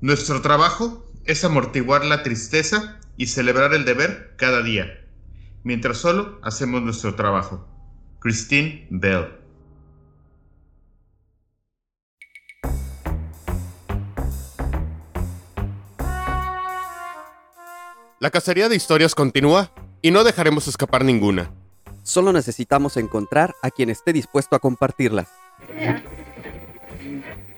Nuestro trabajo es amortiguar la tristeza y celebrar el deber cada día, mientras solo hacemos nuestro trabajo. Christine Bell. La cacería de historias continúa y no dejaremos escapar ninguna. Solo necesitamos encontrar a quien esté dispuesto a compartirlas.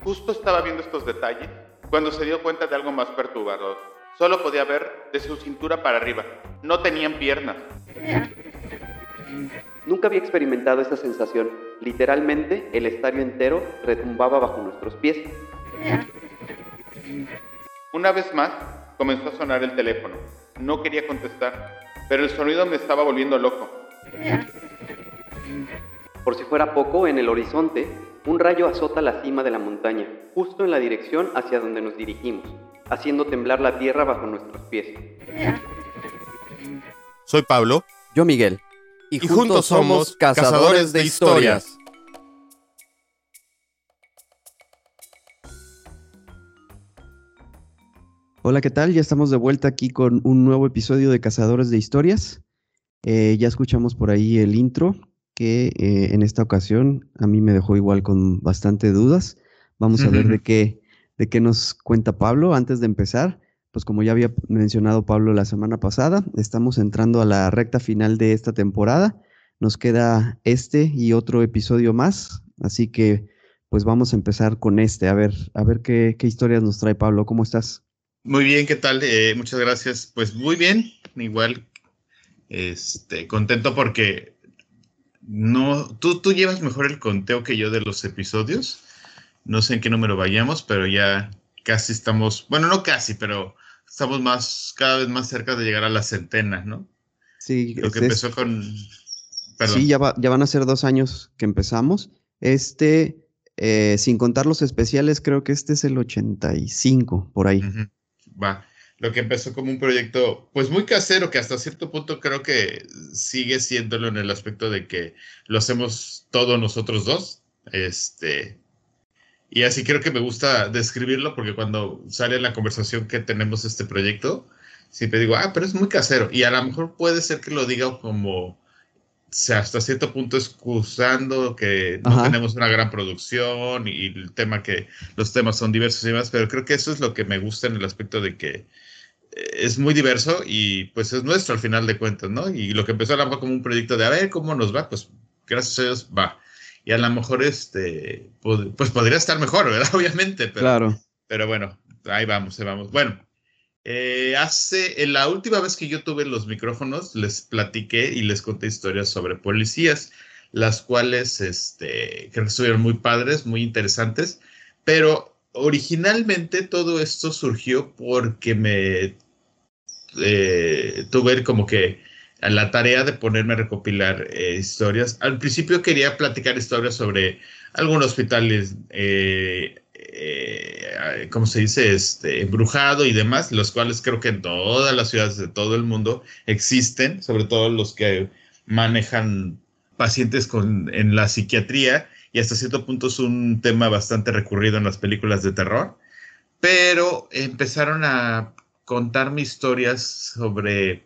Justo estaba viendo estos detalles cuando se dio cuenta de algo más perturbador. Solo podía ver de su cintura para arriba. No tenían piernas. Nunca había experimentado esa sensación. Literalmente, el estadio entero retumbaba bajo nuestros pies. Una vez más, comenzó a sonar el teléfono. No quería contestar, pero el sonido me estaba volviendo loco. Por si fuera poco, en el horizonte, un rayo azota la cima de la montaña, justo en la dirección hacia donde nos dirigimos, haciendo temblar la tierra bajo nuestros pies. Soy Pablo. Yo Miguel. Y, juntos, somos cazadores de historias. Hola, ¿qué tal? Ya estamos de vuelta aquí con un nuevo episodio de Cazadores de Historias. Eh, ya escuchamos por ahí el intro, que eh, en esta ocasión a mí me dejó igual con bastante dudas. Vamos a ver de qué, de qué nos cuenta Pablo antes de empezar. Pues como ya había mencionado Pablo la semana pasada, estamos entrando a la recta final de esta temporada. Nos queda este y otro episodio más, así que pues vamos a empezar con este. A ver, a ver qué, qué historias nos trae Pablo. ¿Cómo estás? Muy bien, ¿qué tal? Eh, muchas gracias. Pues muy bien, igual, este, contento porque no, tú, tú llevas mejor el conteo que yo de los episodios. No sé en qué número vayamos, pero ya casi estamos, bueno, no casi, pero estamos más, cada vez más cerca de llegar a la centena, ¿no? Sí. Lo que empezó con... Sí, ya, ya van a ser dos años que empezamos. Este, eh, sin contar los especiales, creo que este es el 85, por ahí va, lo que empezó como un proyecto, pues muy casero, que hasta cierto punto creo que sigue siéndolo en el aspecto de que lo hacemos todos nosotros dos. Este, y así creo que me gusta describirlo porque cuando sale la conversación que tenemos este proyecto, siempre digo, ah, pero es muy casero. Y a lo mejor puede ser que lo diga como sea, hasta cierto punto excusando que no tenemos una gran producción y el tema que los temas son diversos y demás, pero creo que eso es lo que me gusta en el aspecto de que es muy diverso y pues es nuestro al final de cuentas, ¿no? Y lo que empezó a lo mejor como un proyecto de a ver cómo nos va, pues gracias a Dios va. Y a lo mejor este, pues podría estar mejor, ¿verdad? Obviamente, pero, claro. pero bueno, ahí vamos, ahí vamos. Bueno, eh, hace, en la última vez que yo tuve los micrófonos, les platiqué y les conté historias sobre policías, las cuales este, creo que estuvieron muy padres, muy interesantes, pero originalmente todo esto surgió porque me eh, tuve como que la tarea de ponerme a recopilar eh, historias. Al principio quería platicar historias sobre algún hospital eh, eh, ¿cómo se dice? Este, embrujado y demás, los cuales creo que en todas las ciudades de todo el mundo existen, sobre todo los que manejan pacientes con, en la psiquiatría y hasta cierto punto es un tema bastante recurrido en las películas de terror, pero empezaron a contarme historias sobre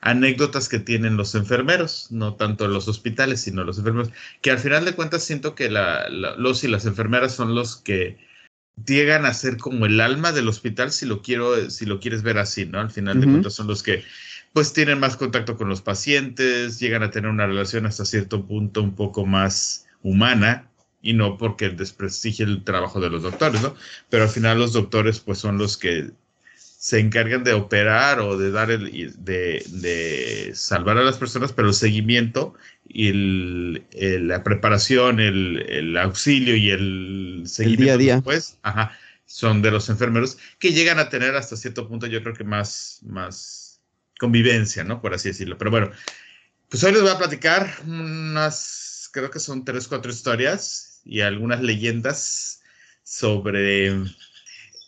anécdotas que tienen los enfermeros, no tanto los hospitales, sino los enfermeros, que al final de cuentas siento que los y las enfermeras son los que llegan a ser como el alma del hospital, si lo quiero, si lo quieres ver así, ¿no? Al final de cuentas son los que pues tienen más contacto con los pacientes, llegan a tener una relación hasta cierto punto un poco más humana y no porque desprestigie el trabajo de los doctores, ¿no? Pero al final los doctores pues son los que se encargan de operar o de dar el, de, de salvar a las personas, pero el seguimiento y el, la preparación, el, el, auxilio y el seguimiento día a día. Después, ajá, son de los enfermeros que llegan a tener hasta cierto punto, yo creo que más, más convivencia, ¿no? Por así decirlo. Pero bueno, pues hoy les voy a platicar unas, creo que son tres, cuatro historias y algunas leyendas sobre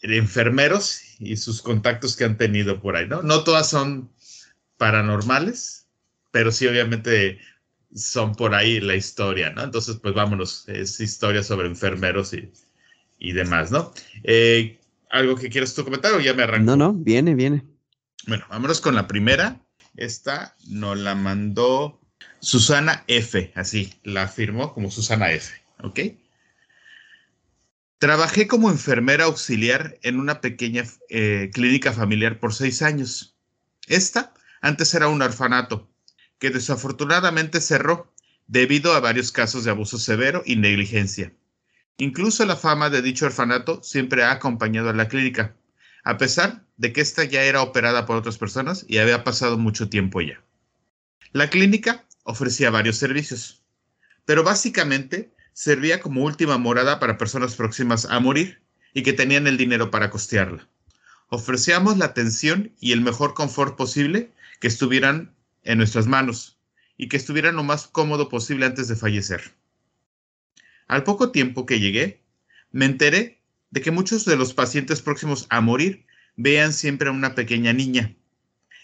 enfermeros y sus contactos que han tenido por ahí, ¿no? No todas son paranormales, pero sí obviamente son por ahí la historia, ¿no? Entonces, pues vámonos, es historia sobre enfermeros y, y demás, ¿no? Eh, ¿Algo que quieras tú comentar o ya me arranco? No, no, viene, viene. Bueno, vámonos con la primera. Esta nos la mandó Susana F, así, la firmó como Susana F, ¿ok? Trabajé como enfermera auxiliar en una pequeña eh, clínica familiar por seis años. Esta antes era un orfanato que desafortunadamente cerró debido a varios casos de abuso severo y negligencia. Incluso la fama de dicho orfanato siempre ha acompañado a la clínica, a pesar de que ésta ya era operada por otras personas y había pasado mucho tiempo ya. La clínica ofrecía varios servicios, pero básicamente servía como última morada para personas próximas a morir y que tenían el dinero para costearla. Ofrecíamos la atención y el mejor confort posible que estuvieran en nuestras manos y que estuvieran lo más cómodo posible antes de fallecer. Al poco tiempo que llegué, me enteré de que muchos de los pacientes próximos a morir vean siempre a una pequeña niña.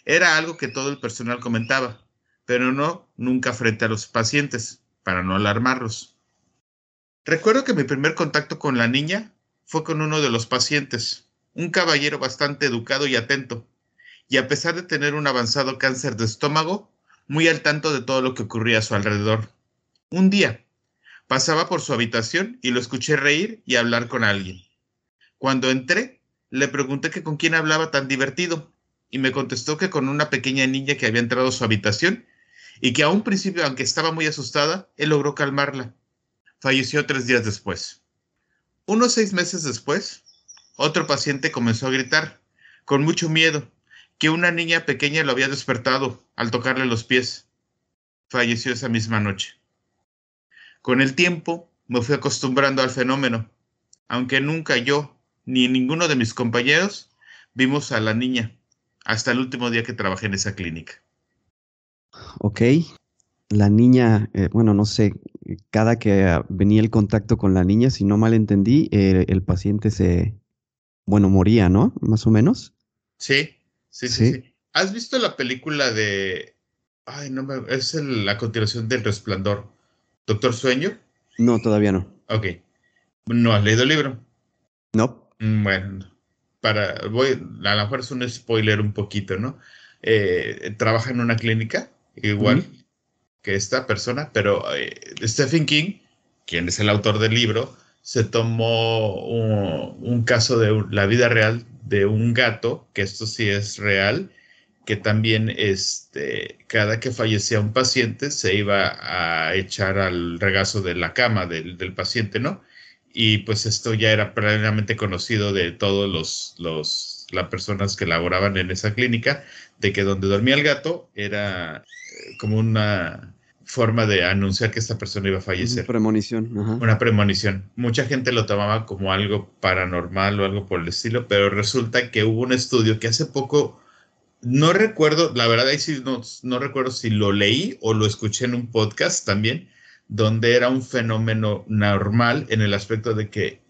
Era algo que todo el personal comentaba, pero no nunca frente a los pacientes, para no alarmarlos. Recuerdo que mi primer contacto con la niña fue con uno de los pacientes, un caballero bastante educado y atento, y a pesar de tener un avanzado cáncer de estómago, muy al tanto de todo lo que ocurría a su alrededor. Un día, pasaba por su habitación y lo escuché reír y hablar con alguien. Cuando entré, le pregunté con quién hablaba tan divertido, y me contestó que con una pequeña niña que había entrado a su habitación, y que a un principio, aunque estaba muy asustada, él logró calmarla falleció tres días después. Unos seis meses después, otro paciente comenzó a gritar, con mucho miedo, que una niña pequeña lo había despertado al tocarle los pies. Falleció esa misma noche. Con el tiempo me fui acostumbrando al fenómeno, aunque nunca yo ni ninguno de mis compañeros vimos a la niña hasta el último día que trabajé en esa clínica. Ok, la niña, eh, bueno, no sé, cada que ah, venía el contacto con la niña, si no mal entendí, eh, el paciente se, bueno, moría, ¿no? Más o menos. Sí, sí, sí. sí. ¿Has visto la película de... Ay, no me... Es la continuación del Resplandor. ¿Doctor Sueño? No, todavía no. Ok. ¿No has leído el libro? No. Mm, bueno, para... Voy... A lo mejor es un spoiler un poquito, ¿no? Eh, trabaja en una clínica, igual que esta persona, pero eh, Stephen King, quien es el autor del libro, se tomó un, caso de la vida real de un gato, que esto sí es real, que también este, cada que fallecía un paciente se iba a echar al regazo de la cama del, del paciente, ¿no? Y pues esto ya era plenamente conocido de todos los, los las personas que laboraban en esa clínica, de que donde dormía el gato era como una forma de anunciar que esta persona iba a fallecer. Una premonición. Una premonición. Mucha gente lo tomaba como algo paranormal o algo por el estilo, pero resulta que hubo un estudio que hace poco, no recuerdo, la verdad ahí sí no, no recuerdo si lo leí o lo escuché en un podcast también, donde era un fenómeno normal en el aspecto de que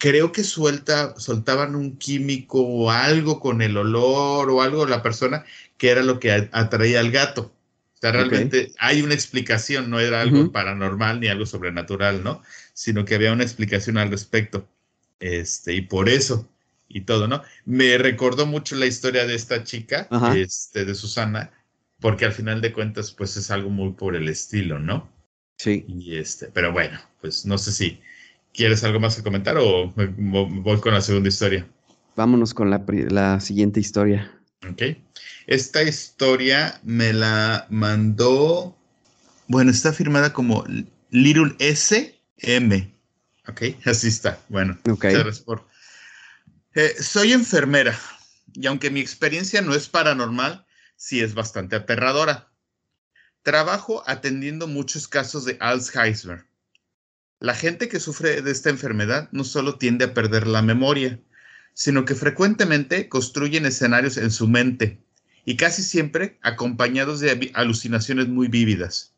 creo que suelta, soltaban un químico o algo con el olor o algo la persona que era lo que atraía al gato. O sea, realmente hay una explicación, no era algo paranormal ni algo sobrenatural, ¿no? Sino que había una explicación al respecto. Este, y por eso, y todo, ¿no? Me recordó mucho la historia de esta chica, este, de Susana, porque al final de cuentas, pues es algo muy por el estilo, ¿no? Sí. Y este, pero bueno, pues no sé si ¿Quieres algo más que comentar o voy con la segunda historia? Vámonos con la, la siguiente historia. Ok. Esta historia me la mandó. Bueno, está firmada como Little S M. Ok, así está. Bueno, okay. por. Eh, soy enfermera y aunque mi experiencia no es paranormal, sí es bastante aterradora. Trabajo atendiendo muchos casos de Alzheimer la gente que sufre de esta enfermedad no solo tiende a perder la memoria, sino que frecuentemente construyen escenarios en su mente y casi siempre acompañados de alucinaciones muy vívidas.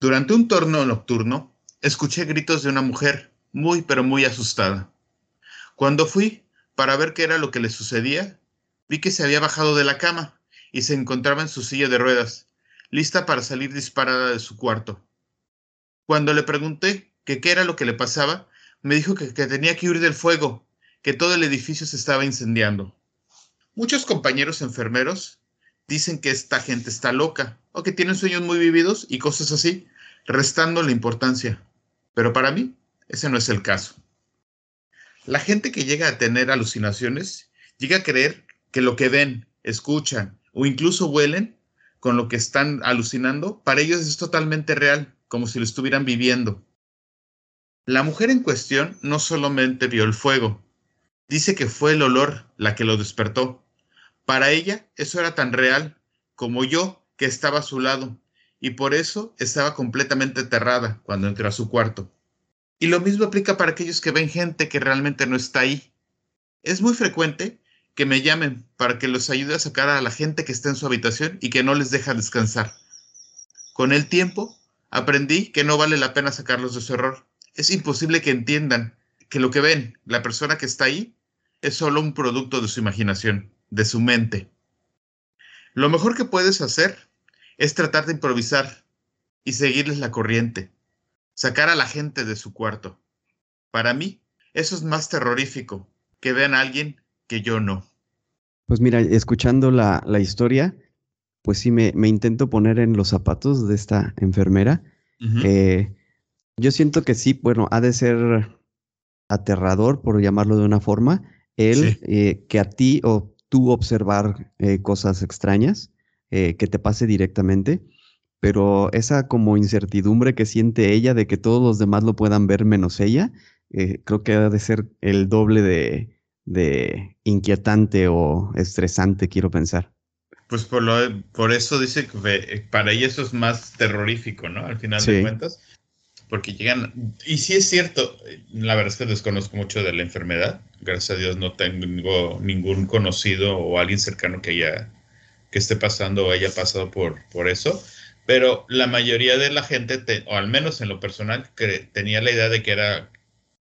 Durante un torno nocturno, escuché gritos de una mujer muy pero muy asustada. Cuando fui para ver qué era lo que le sucedía, vi que se había bajado de la cama y se encontraba en su silla de ruedas, lista para salir disparada de su cuarto. Cuando le pregunté que qué era lo que le pasaba, me dijo que, tenía que huir del fuego, que todo el edificio se estaba incendiando. Muchos compañeros enfermeros dicen que esta gente está loca o que tienen sueños muy vividos y cosas así, restando la importancia. Pero para mí, ese no es el caso. La gente que llega a tener alucinaciones llega a creer que lo que ven, escuchan o incluso huelen con lo que están alucinando, para ellos es totalmente real, como si lo estuvieran viviendo. La mujer en cuestión no solamente vio el fuego, dice que fue el olor la que lo despertó. Para ella eso era tan real como yo que estaba a su lado, y por eso estaba completamente aterrada cuando entró a su cuarto. Y lo mismo aplica para aquellos que ven gente que realmente no está ahí. Es muy frecuente que me llamen para que los ayude a sacar a la gente que está en su habitación y que no les deja descansar. Con el tiempo, aprendí que no vale la pena sacarlos de su error. Es imposible que entiendan que lo que ven, la persona que está ahí, es solo un producto de su imaginación, de su mente. Lo mejor que puedes hacer es tratar de improvisar y seguirles la corriente sacar a la gente de su cuarto. Para mí, eso es más terrorífico, que vean a alguien que yo no. Pues mira, escuchando la, historia, pues sí me, intento poner en los zapatos de esta enfermera. Eh, yo siento que sí, bueno, ha de ser aterrador, por llamarlo de una forma, el eh, que a ti o tú observar eh, cosas extrañas, que te pase directamente pero esa como incertidumbre que siente ella de que todos los demás lo puedan ver menos ella, creo que ha de ser el doble de, inquietante o estresante, quiero pensar. Pues por, lo, por eso dice que eh, para ella eso es más terrorífico, ¿no? Al final de cuentas. Porque llegan, y sí es cierto, la verdad es que desconozco mucho de la enfermedad. Gracias a Dios no tengo ningún conocido o alguien cercano que haya, que esté pasando o haya pasado por, por eso pero la mayoría de la gente, o al menos en lo personal, tenía la idea de que era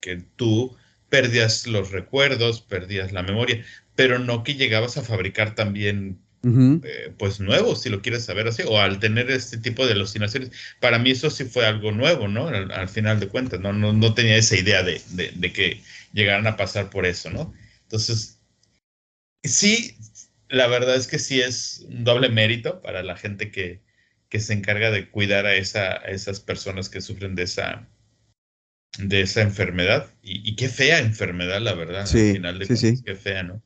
que tú perdías los recuerdos, perdías la memoria, pero no que llegabas a fabricar también eh, pues nuevos, si lo quieres saber así, o al tener este tipo de alucinaciones. Para mí eso sí fue algo nuevo, ¿no? Al, final de cuentas, ¿no? No, tenía esa idea de, de, que llegaran a pasar por eso, ¿no? Entonces, sí, la verdad es que sí es un doble mérito para la gente que, que se encarga de cuidar a, esa, esas personas que sufren de esa, de esa enfermedad. Y, qué fea enfermedad, la verdad, sí, al final de sí, sí. qué fea, ¿no?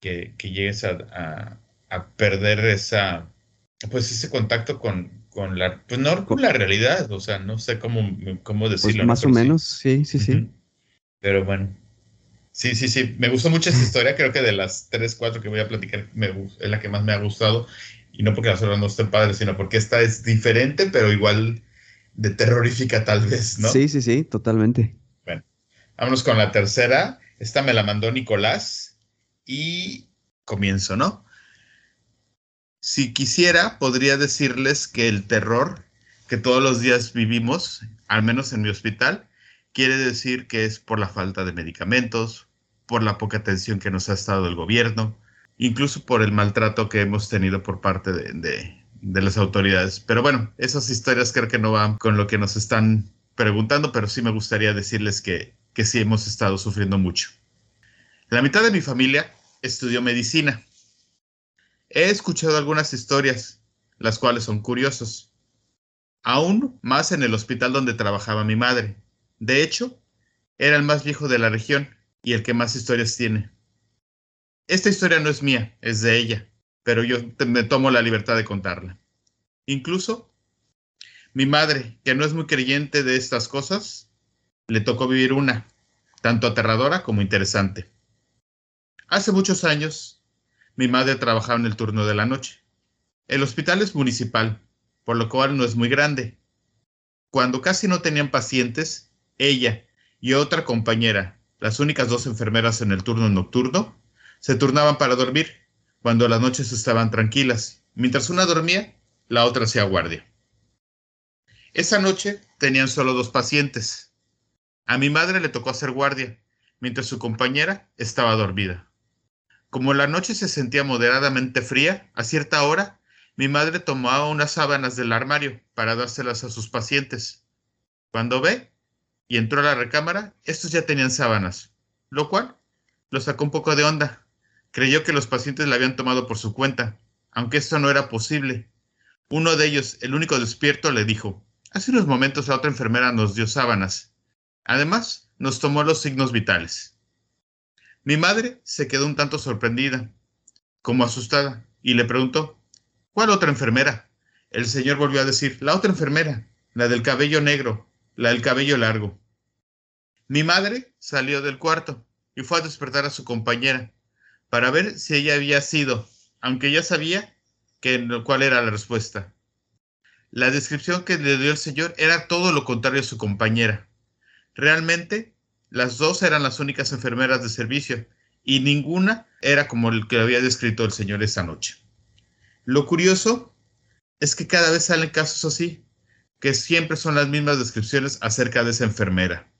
Que, que llegues a, a, perder esa, pues ese contacto con, con la, pues no con la realidad, o sea, no sé cómo, cómo pues decirlo. más o menos, sí, sí, sí. Pero bueno. Sí, sí, sí. Me gustó mucho esta historia. Creo que de las tres, cuatro que voy a platicar, me, es la que más me ha gustado. Y no porque las otras no estén padres, sino porque esta es diferente, pero igual de terrorífica tal vez, ¿no? Sí, sí, sí, totalmente. Bueno, vámonos con la tercera. Esta me la mandó Nicolás y comienzo, ¿no? Si quisiera, podría decirles que el terror que todos los días vivimos, al menos en mi hospital, quiere decir que es por la falta de medicamentos, por la poca atención que nos ha estado el gobierno, incluso por el maltrato que hemos tenido por parte de, las autoridades. Pero bueno, esas historias creo que no van con lo que nos están preguntando, pero sí me gustaría decirles que, que sí hemos estado sufriendo mucho. La mitad de mi familia estudió medicina. He escuchado algunas historias, las cuales son curiosas. Aún más en el hospital donde trabajaba mi madre. De hecho, era el más viejo de la región y el que más historias tiene. Esta historia no es mía, es de ella, pero yo me tomo la libertad de contarla. Incluso mi madre, que no es muy creyente de estas cosas, le tocó vivir una, tanto aterradora como interesante. Hace muchos años, mi madre trabajaba en el turno de la noche. El hospital es municipal, por lo cual no es muy grande. Cuando casi no tenían pacientes, ella y otra compañera, las únicas dos enfermeras en el turno nocturno, se turnaban para dormir cuando las noches estaban tranquilas. Mientras una dormía, la otra hacía guardia. Esa noche tenían solo dos pacientes. A mi madre le tocó hacer guardia, mientras su compañera estaba dormida. Como la noche se sentía moderadamente fría, a cierta hora, mi madre tomaba unas sábanas del armario para dárselas a sus pacientes. Cuando ve y entró a la recámara, estos ya tenían sábanas, lo cual Lo sacó un poco de onda. Creyó que los pacientes la habían tomado por su cuenta, aunque esto no era posible. Uno de ellos, el único despierto, le dijo, hace unos momentos la otra enfermera nos dio sábanas. Además, nos tomó los signos vitales. Mi madre se quedó un tanto sorprendida, como asustada, y le preguntó, ¿cuál otra enfermera? El señor volvió a decir, la otra enfermera, la del cabello negro, la del cabello largo. Mi madre salió del cuarto y fue a despertar a su compañera para ver si ella había sido, aunque ya sabía que, cuál era la respuesta. La descripción que le dio el señor era todo lo contrario a su compañera. Realmente, las dos eran las únicas enfermeras de servicio y ninguna era como el que había descrito el señor esa noche. Lo curioso es que cada vez salen casos así, que siempre son las mismas descripciones acerca de esa enfermera.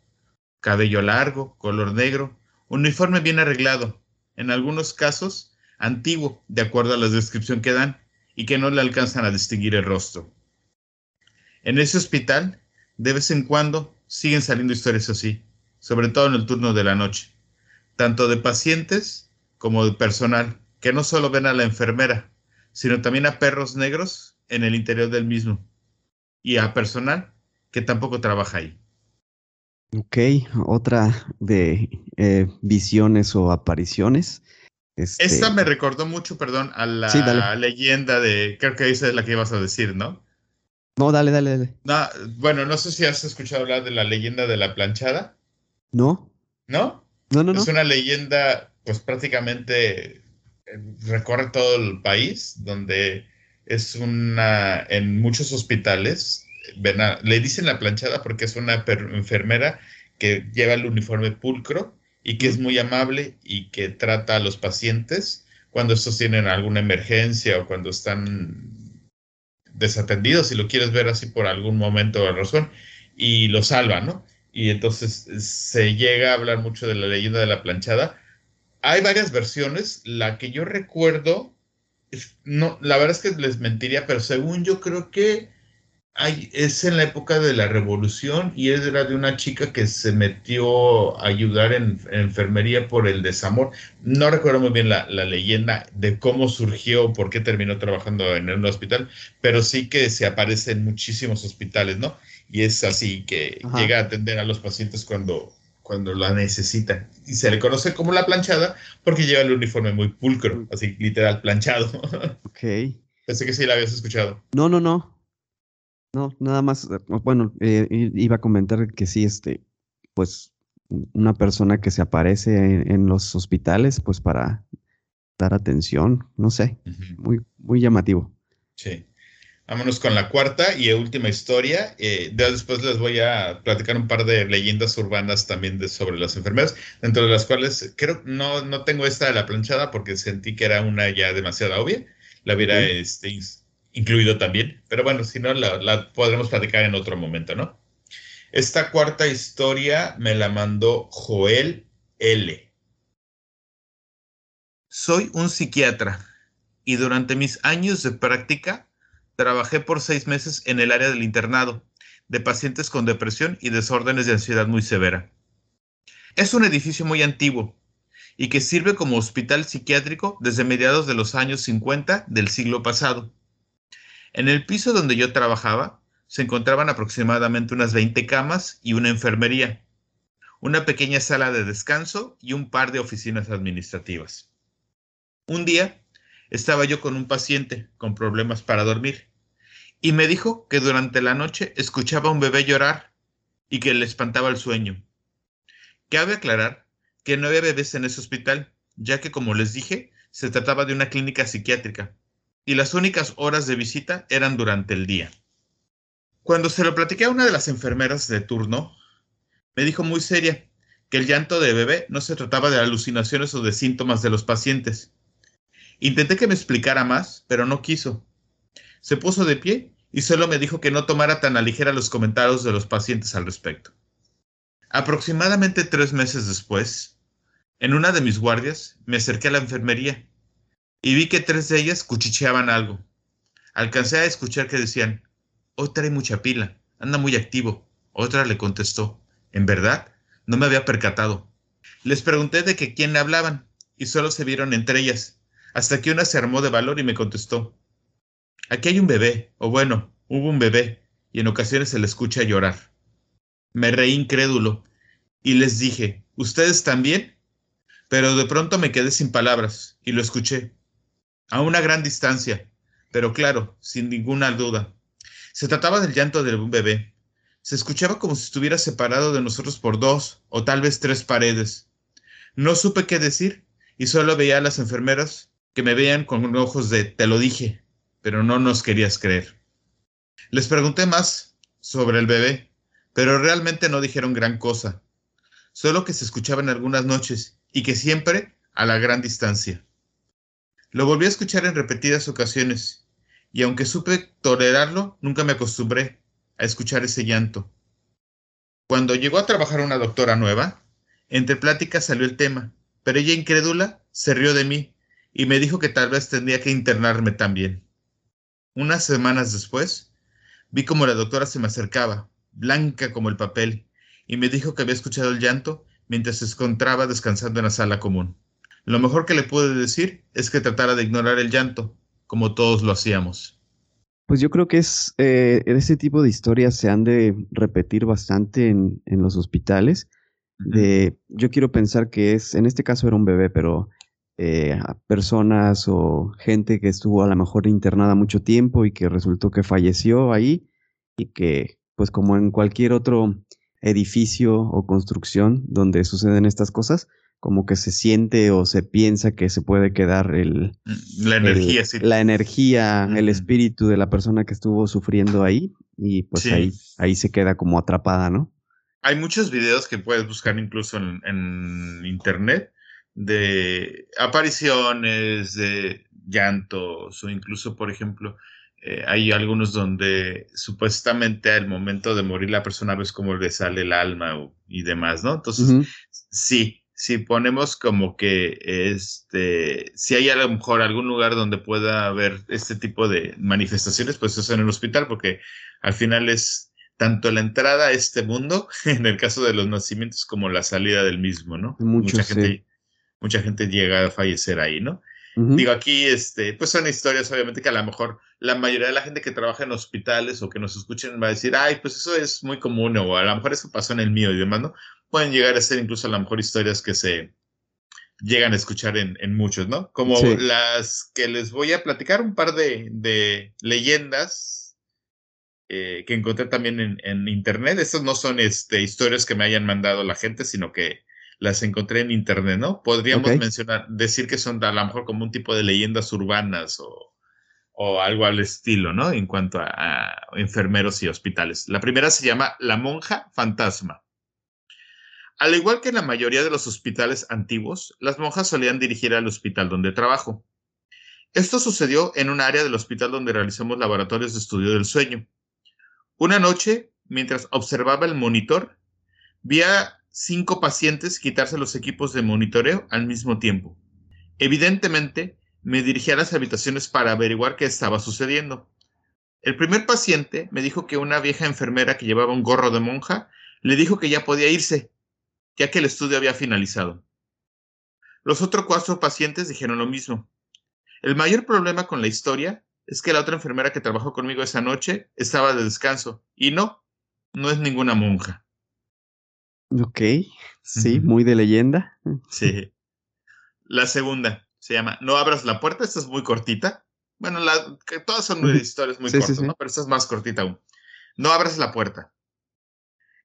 Cabello largo, color negro, uniforme bien arreglado, en algunos casos antiguo, de acuerdo a la descripción que dan, y que no le alcanzan a distinguir el rostro. En ese hospital, de vez en cuando, siguen saliendo historias así, sobre todo en el turno de la noche, tanto de pacientes como de personal, que no solo ven a la enfermera, sino también a perros negros en el interior del mismo, y a personal que tampoco trabaja ahí. Ok, otra de eh, visiones o apariciones. Este... Esta me recordó mucho, perdón, a la leyenda de, creo que esa es la que ibas a decir, ¿no? No, dale, dale, dale. No, bueno, no sé si has escuchado hablar de la leyenda de la planchada. No. ¿No? No, no, no. Es una leyenda, pues prácticamente eh, recorre todo el país, donde es una, en muchos hospitales, le dicen la planchada porque es una enfermera que lleva el uniforme pulcro y que es muy amable y que trata a los pacientes cuando estos tienen alguna emergencia o cuando están desatendidos, si lo quieres ver así por algún momento o razón, y lo salva, ¿no? Y entonces se llega a hablar mucho de la leyenda de la planchada. Hay varias versiones, la que yo recuerdo, no, la verdad es que les mentiría, pero según yo creo que es en la época de la revolución y era de una chica que se metió a ayudar en, enfermería por el desamor. No recuerdo muy bien la, leyenda de cómo surgió, por qué terminó trabajando en un hospital, pero sí que se aparece en muchísimos hospitales, ¿no? Y es así que llega a atender a los pacientes cuando, cuando la necesitan. Y se le conoce como la planchada porque lleva el uniforme muy pulcro, así literal planchado. Ok. Pensé que sí la habías escuchado. No, no, no. No, nada más, eh, bueno, eh, iba a comentar que sí, este, pues una persona que se aparece en, los hospitales, pues para dar atención, no sé, muy, muy llamativo. Sí. Vámonos con la cuarta y última historia. Eh, después les voy a platicar un par de leyendas urbanas también de, sobre las enfermeras, dentro de las cuales creo no, no tengo esta de la planchada porque sentí que era una ya demasiado obvia. La hubiera este, incluido también, pero bueno, si no, la, podremos platicar en otro momento, ¿no? Esta cuarta historia me la mandó Joel L. Soy un psiquiatra y durante mis años de práctica trabajé por seis meses en el área del internado de pacientes con depresión y desórdenes de ansiedad muy severa. Es un edificio muy antiguo y que sirve como hospital psiquiátrico desde mediados de los años 50 del siglo pasado. En el piso donde yo trabajaba se encontraban aproximadamente unas 20 camas y una enfermería, una pequeña sala de descanso y un par de oficinas administrativas. Un día estaba yo con un paciente con problemas para dormir y me dijo que durante la noche escuchaba a un bebé llorar y que le espantaba el sueño. Cabe aclarar que no había bebés en ese hospital, ya que como les dije, se trataba de una clínica psiquiátrica y las únicas horas de visita eran durante el día. Cuando se lo platiqué a una de las enfermeras de turno, me dijo muy seria que el llanto de bebé no se trataba de alucinaciones o de síntomas de los pacientes. Intenté que me explicara más, pero no quiso. Se puso de pie y solo me dijo que no tomara tan a ligera los comentarios de los pacientes al respecto. Aproximadamente tres meses después, en una de mis guardias, me acerqué a la enfermería y vi que tres de ellas cuchicheaban algo. Alcancé a escuchar que decían, hoy trae mucha pila, anda muy activo. Otra le contestó, en verdad, no me había percatado. Les pregunté de que quién hablaban y solo se vieron entre ellas, hasta que una se armó de valor y me contestó, aquí hay un bebé, o bueno, hubo un bebé, y en ocasiones se le escucha llorar. Me reí incrédulo y les dije, ¿ustedes también? Pero de pronto me quedé sin palabras y lo escuché, a una gran distancia, pero claro, sin ninguna duda. Se trataba del llanto de un bebé. Se escuchaba como si estuviera separado de nosotros por dos o tal vez tres paredes. No supe qué decir y solo veía a las enfermeras que me veían con ojos de te lo dije, pero no nos querías creer. Les pregunté más sobre el bebé, pero realmente no dijeron gran cosa, solo que se escuchaba en algunas noches y que siempre a la gran distancia. Lo volví a escuchar en repetidas ocasiones, y aunque supe tolerarlo, nunca me acostumbré a escuchar ese llanto. Cuando llegó a trabajar una doctora nueva, entre pláticas salió el tema, pero ella incrédula se rió de mí y me dijo que tal vez tendría que internarme también. Unas semanas después, vi como la doctora se me acercaba, blanca como el papel, y me dijo que había escuchado el llanto mientras se encontraba descansando en la sala común. Lo mejor que le pude decir es que tratara de ignorar el llanto, como todos lo hacíamos. Pues yo creo que es eh, ese tipo de historias se han de repetir bastante en, en los hospitales. De, yo quiero pensar que es, en este caso era un bebé, pero eh, personas o gente que estuvo a lo mejor internada mucho tiempo y que resultó que falleció ahí y que, pues como en cualquier otro edificio o construcción donde suceden estas cosas, como que se siente o se piensa que se puede quedar el... La energía, el, La energía, el espíritu de la persona que estuvo sufriendo ahí y pues ahí, ahí se queda como atrapada, ¿no? Hay muchos videos que puedes buscar incluso en, en internet de apariciones, de llantos o incluso, por ejemplo, eh, hay algunos donde supuestamente al momento de morir la persona ves cómo le sale el alma y demás, ¿no? Entonces, sí, si ponemos como que este, si hay a lo mejor algún lugar donde pueda haber este tipo de manifestaciones, pues es en el hospital, porque al final es tanto la entrada a este mundo, en el caso de los nacimientos, como la salida del mismo, ¿no? mucha gente, mucha gente llega a fallecer ahí, ¿no? Digo, aquí, este, pues son historias, obviamente, que a lo mejor la mayoría de la gente que trabaja en hospitales o que nos escuchen va a decir, ay, pues eso es muy común, o a lo mejor eso pasó en el mío y demás, ¿no? pueden llegar a ser incluso a lo mejor historias que se llegan a escuchar en, muchos, ¿no? Como las que les voy a platicar, un par de, leyendas eh, que encontré también en, internet. Estas no son este, historias que me hayan mandado la gente, sino que las encontré en internet, ¿no? Podríamos mencionar, decir que son a lo mejor como un tipo de leyendas urbanas o, o algo al estilo, ¿no? En cuanto a enfermeros y hospitales. La primera se llama La monja fantasma. Al igual que en la mayoría de los hospitales antiguos, las monjas solían dirigir al hospital donde trabajo. Esto sucedió en un área del hospital donde realizamos laboratorios de estudio del sueño. Una noche, mientras observaba el monitor, vi a cinco pacientes quitarse los equipos de monitoreo al mismo tiempo. Evidentemente, me dirigí a las habitaciones para averiguar qué estaba sucediendo. El primer paciente me dijo que una vieja enfermera que llevaba un gorro de monja le dijo que ya podía irse, ya que el estudio había finalizado. Los otros cuatro pacientes dijeron lo mismo. El mayor problema con la historia es que la otra enfermera que trabajó conmigo esa noche estaba de descanso y no, no es ninguna monja. Ok, sí, muy de leyenda. Sí. La segunda se llama No abras la puerta, esta es muy cortita. Bueno, todas son historias muy cortas, ¿no? Pero esta es más cortita aún. No abras la puerta.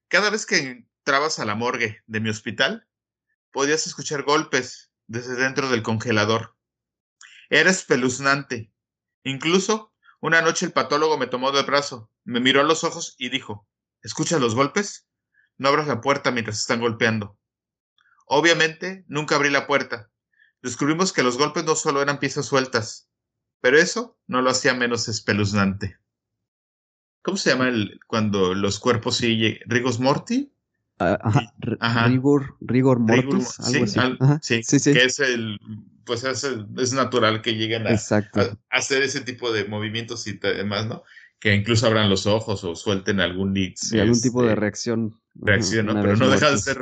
Cada vez que trabas a la morgue de mi hospital, podías escuchar golpes desde dentro del congelador. Era espeluznante. Incluso, una noche el patólogo me tomó del brazo, me miró a los ojos y dijo, ¿escuchas los golpes? No abras la puerta mientras están golpeando. Obviamente, nunca abrí la puerta. Descubrimos que los golpes no solo eran piezas sueltas, pero eso no lo hacía menos espeluznante. ¿Cómo se llama el, cuando los cuerpos siguen? ¿Rigos morti? Ajá, Rigor, rigor mortis, algo así. sí, sí, que es el, pues es, natural que lleguen a, hacer ese tipo de movimientos y demás, ¿no? Que incluso abran los ojos o suelten algún Sí, algún tipo de este, reacción. Reacción, ¿no? Pero no deja de ser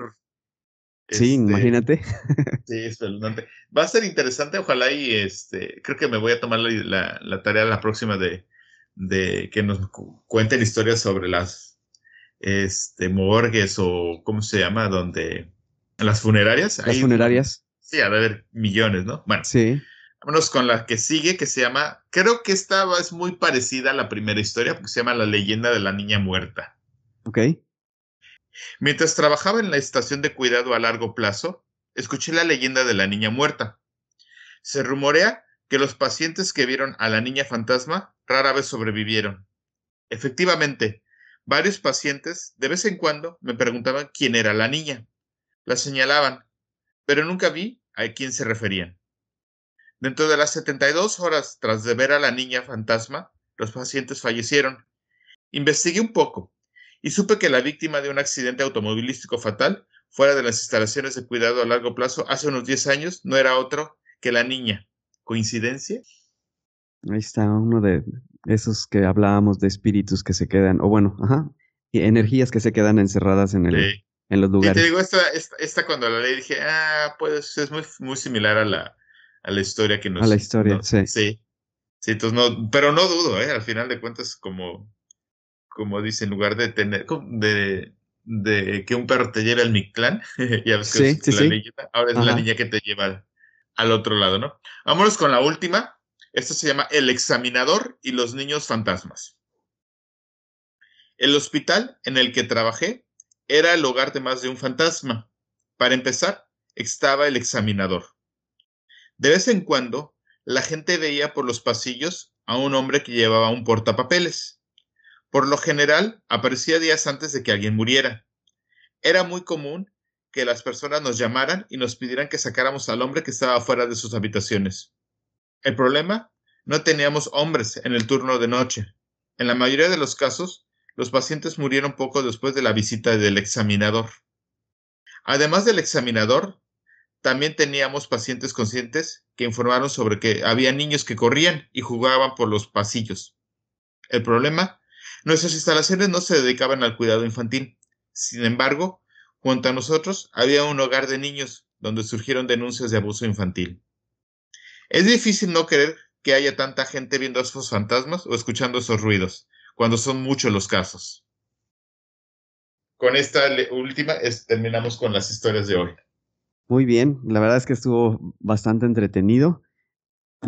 Sí, Este, imagínate. Sí, espeluznante. Va a ser interesante, ojalá y este, creo que me voy a tomar la, la- la tarea la próxima de, de que nos cu- cuenten historias sobre las este, morgues o cómo se llama, donde las funerarias. Las funerarias. Sí, ha de haber millones, ¿no? Bueno, Sí. vámonos con la que sigue, que se llama, creo que esta es muy parecida a la primera historia, porque se llama La leyenda de la niña muerta. Ok. Mientras trabajaba en la estación de cuidado a largo plazo, escuché la leyenda de la niña muerta. Se rumorea que los pacientes que vieron a la niña fantasma rara vez sobrevivieron. Efectivamente, varios pacientes de vez en cuando me preguntaban quién era la niña. La señalaban, pero nunca vi a quién se referían. Dentro de las 72 horas tras de ver a la niña fantasma, los pacientes fallecieron. Investigué un poco y supe que la víctima de un accidente automovilístico fatal fuera de las instalaciones de cuidado a largo plazo hace unos 10 años no era otro que la niña. ¿Coincidencia? Ahí está uno de esos que hablábamos de espíritus que se quedan, o bueno, ajá, y energías que se quedan encerradas en, el, Sí. en los Y te lugares. digo, esta, esta, esta cuando la leí dije, ah, pues es muy, muy similar a la, a la historia que nos... A la historia, sí. Sí. Sí, entonces no, pero no dudo, ¿eh? Al final de cuentas, como, como dice, en lugar de tener, de, de que un perro te lleve al Mictlán, ya ves que Sí, es sí, la sí. ahora es la niña que te lleva al, al otro lado, ¿no? Vámonos con la última. Esto se llama El examinador y los niños fantasmas. El hospital en el que trabajé era el hogar de más de un fantasma. Para empezar, estaba el examinador. De vez en cuando, la gente veía por los pasillos a un hombre que llevaba un portapapeles. Por lo general, aparecía días antes de que alguien muriera. Era muy común que las personas nos llamaran y nos pidieran que sacáramos al hombre que estaba fuera de sus habitaciones. El problema, no teníamos hombres en el turno de noche. En la mayoría de los casos, los pacientes murieron poco después de la visita del examinador. Además del examinador, también teníamos pacientes conscientes que informaron sobre que había niños que corrían y jugaban por los pasillos. El problema, nuestras instalaciones no se dedicaban al cuidado infantil. Sin embargo, junto a nosotros había un hogar de niños donde surgieron denuncias de abuso infantil. Es difícil no creer que haya tanta gente viendo esos fantasmas o escuchando esos ruidos, cuando son muchos los casos. Con esta última es- terminamos con las historias de hoy. Muy bien, la verdad es que estuvo bastante entretenido.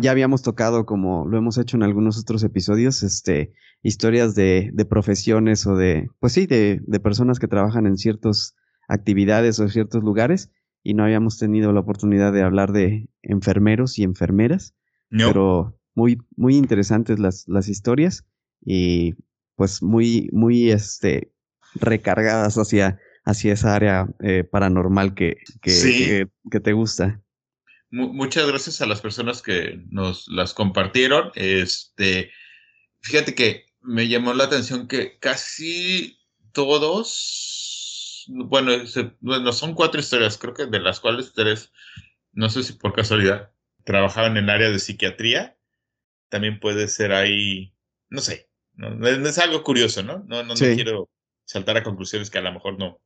Ya habíamos tocado, como lo hemos hecho en algunos otros episodios, este, historias de, de profesiones o de, pues sí, de, de personas que trabajan en ciertas actividades o ciertos lugares y no habíamos tenido la oportunidad de hablar de enfermeros y enfermeras, ¿No? pero muy, muy interesantes las, las historias y pues muy, muy, este, recargadas hacia, hacia esa área eh, paranormal que, que, Sí. que, que te gusta. Mu- muchas gracias a las personas que nos las compartieron. Este, fíjate que me llamó la atención que casi todos, bueno, se- bueno, son cuatro historias, creo que de las cuales tres, no sé si por casualidad, trabajaban en el área de psiquiatría. También puede ser ahí, no sé, no, es, algo curioso, ¿no? No, no, quiero saltar a conclusiones que a lo mejor no,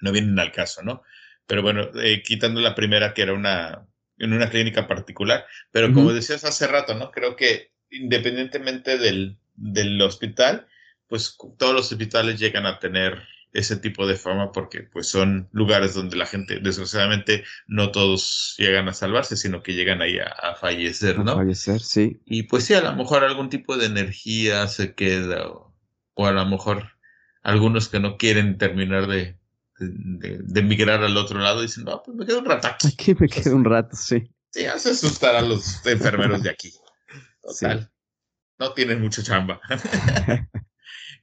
no vienen al caso, ¿no? Pero bueno, eh, quitando la primera que era una en una clínica particular, pero como decías hace rato, ¿no? Creo que independientemente del, del hospital, pues todos los hospitales llegan a tener ese tipo de fama porque pues son lugares donde la gente, desgraciadamente, no todos llegan a salvarse, sino que llegan ahí a, a fallecer, A ¿no? fallecer, sí. Y pues sí, a lo mejor algún tipo de energía se queda, o, o a lo mejor algunos que no quieren terminar de, de, de migrar al otro lado dicen, no, pues me quedo un rato aquí. Aquí me quedo un rato, sí. Sí, hace asustar a los enfermeros de aquí. Total. No tienen mucha chamba.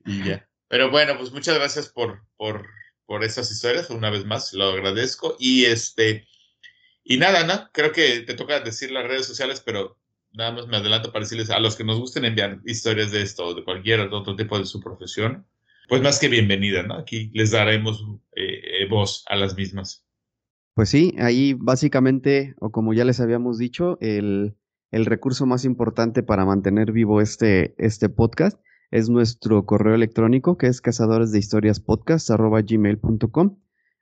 y ya. Pero bueno, pues muchas gracias por, por, por esas historias. Una vez más, lo agradezco. Y este, y nada, ¿no? Creo que te toca decir las redes sociales, pero nada más me adelanto para decirles a los que nos gusten enviar historias de esto o de cualquier otro tipo de su profesión, pues más que bienvenida, ¿no? Aquí les daremos eh, eh, voz a las mismas. Pues sí, ahí básicamente, o como ya les habíamos dicho, el, recurso más importante para mantener vivo este, este podcast es nuestro correo electrónico que es cazadores de historias.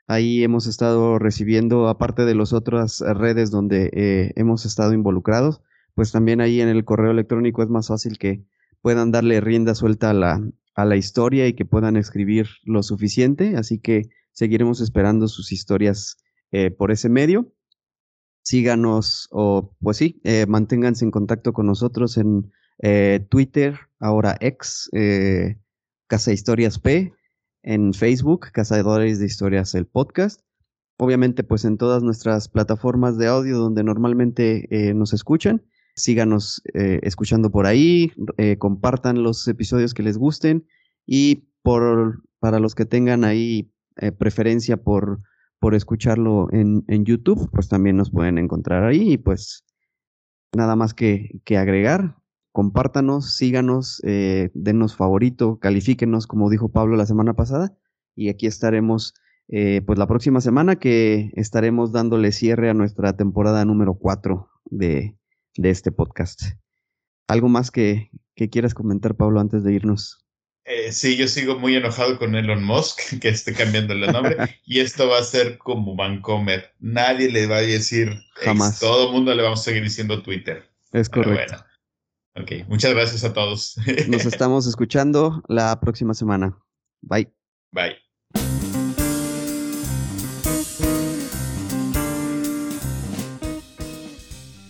Ahí hemos estado recibiendo, aparte de las otras redes donde eh, hemos estado involucrados, pues también ahí en el correo electrónico es más fácil que puedan darle rienda suelta a la, a la historia y que puedan escribir lo suficiente. Así que seguiremos esperando sus historias eh, por ese medio. Síganos o pues sí, eh, manténganse en contacto con nosotros en Twitter, ahora ex, Casa Historias P en Facebook, Cazadores de Historias, el podcast. Obviamente, pues en todas nuestras plataformas de audio donde normalmente eh, nos escuchan. Síganos eh, escuchando por ahí, eh, compartan los episodios que les gusten y por, para los que tengan ahí preferencia por, por escucharlo en, en, YouTube, pues también nos pueden encontrar ahí y pues nada más que, que agregar compártanos, síganos, eh, denos favorito, califíquenos, como dijo Pablo la semana pasada. Y aquí estaremos, eh, pues la próxima semana que estaremos dándole cierre a nuestra temporada número 4 de, de este podcast. ¿Algo más que, que, quieras comentar, Pablo, antes de irnos? Eh, sí, yo sigo muy enojado con Elon Musk, que esté cambiando el nombre, y esto va a ser como Vancomer. Nadie le va a decir, jamás. todo el mundo le vamos a seguir diciendo Twitter. Es correcto. Ok, muchas gracias a todos. Nos estamos escuchando la próxima semana. Bye. Bye.